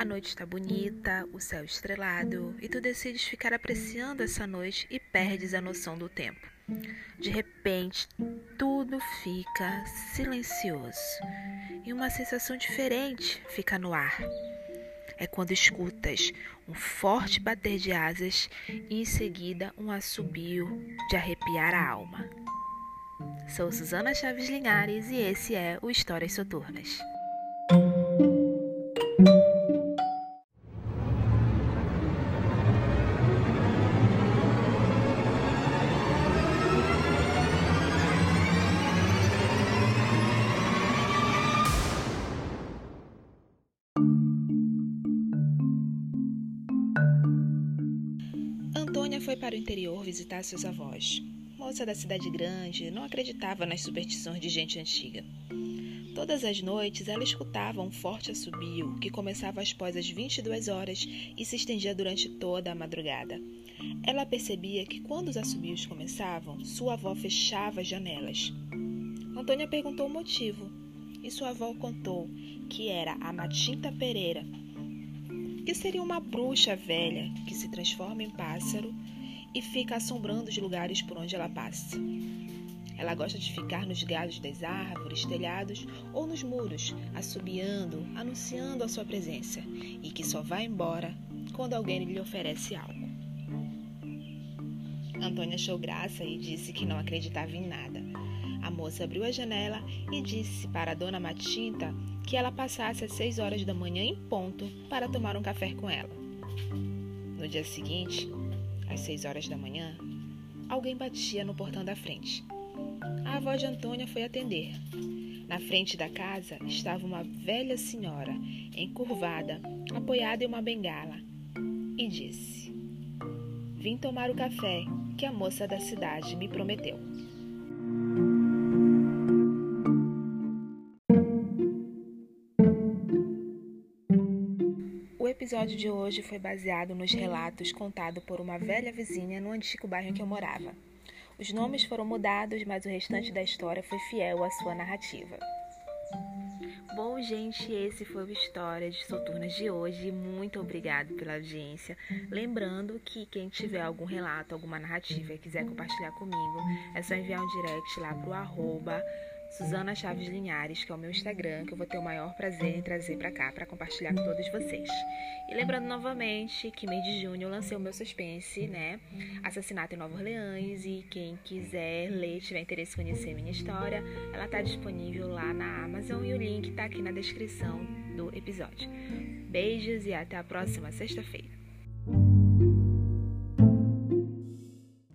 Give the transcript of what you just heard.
A noite está bonita, o céu estrelado, e tu decides ficar apreciando essa noite e perdes a noção do tempo. De repente, tudo fica silencioso e uma sensação diferente fica no ar. É quando escutas um forte bater de asas e em seguida um assobio de arrepiar a alma. Sou Susana Chaves Linhares e esse é o Histórias Soturnas. Antônia foi para o interior visitar seus avós. Moça da cidade grande, não acreditava nas superstições de gente antiga. Todas as noites ela escutava um forte assobio que começava após as 22 horas e se estendia durante toda a madrugada. Ela percebia que quando os assobios começavam, sua avó fechava as janelas. Antônia perguntou o motivo e sua avó contou que era a Matinta Pereira, que seria uma bruxa velha que se transforma em pássaro e fica assombrando os lugares por onde ela passa. Ela gosta de ficar nos galhos das árvores, telhados ou nos muros, assobiando, anunciando a sua presença, e que só vai embora quando alguém lhe oferece algo. Antônia achou graça e disse que não acreditava em nada. A moça abriu a janela e disse para a dona Matinta que ela passasse às seis horas da manhã em ponto para tomar um café com ela. No dia seguinte, às seis horas da manhã, alguém batia no portão da frente. A avó de Antônia foi atender. Na frente da casa estava uma velha senhora, encurvada, apoiada em uma bengala, e disse: Vim tomar o café que a moça da cidade me prometeu. Episódio de hoje foi baseado nos relatos contados por uma velha vizinha no antigo bairro em que eu morava. Os nomes foram mudados, mas o restante da história foi fiel à sua narrativa. Bom, gente, esse foi o História de Soturnas de hoje. Muito obrigado pela audiência. Lembrando que quem tiver algum relato, alguma narrativa e quiser compartilhar comigo, é só enviar um direct lá pro arroba Suzana Chaves Linhares, que é o meu Instagram, que eu vou ter o maior prazer em trazer para cá para compartilhar com todos vocês. E lembrando novamente que mês de junho eu lancei o meu suspense, né? Assassinato em Nova Orleans e quem quiser ler, tiver interesse em conhecer minha história, ela tá disponível lá na Amazon e o link tá aqui na descrição do episódio. Beijos e até a próxima sexta-feira.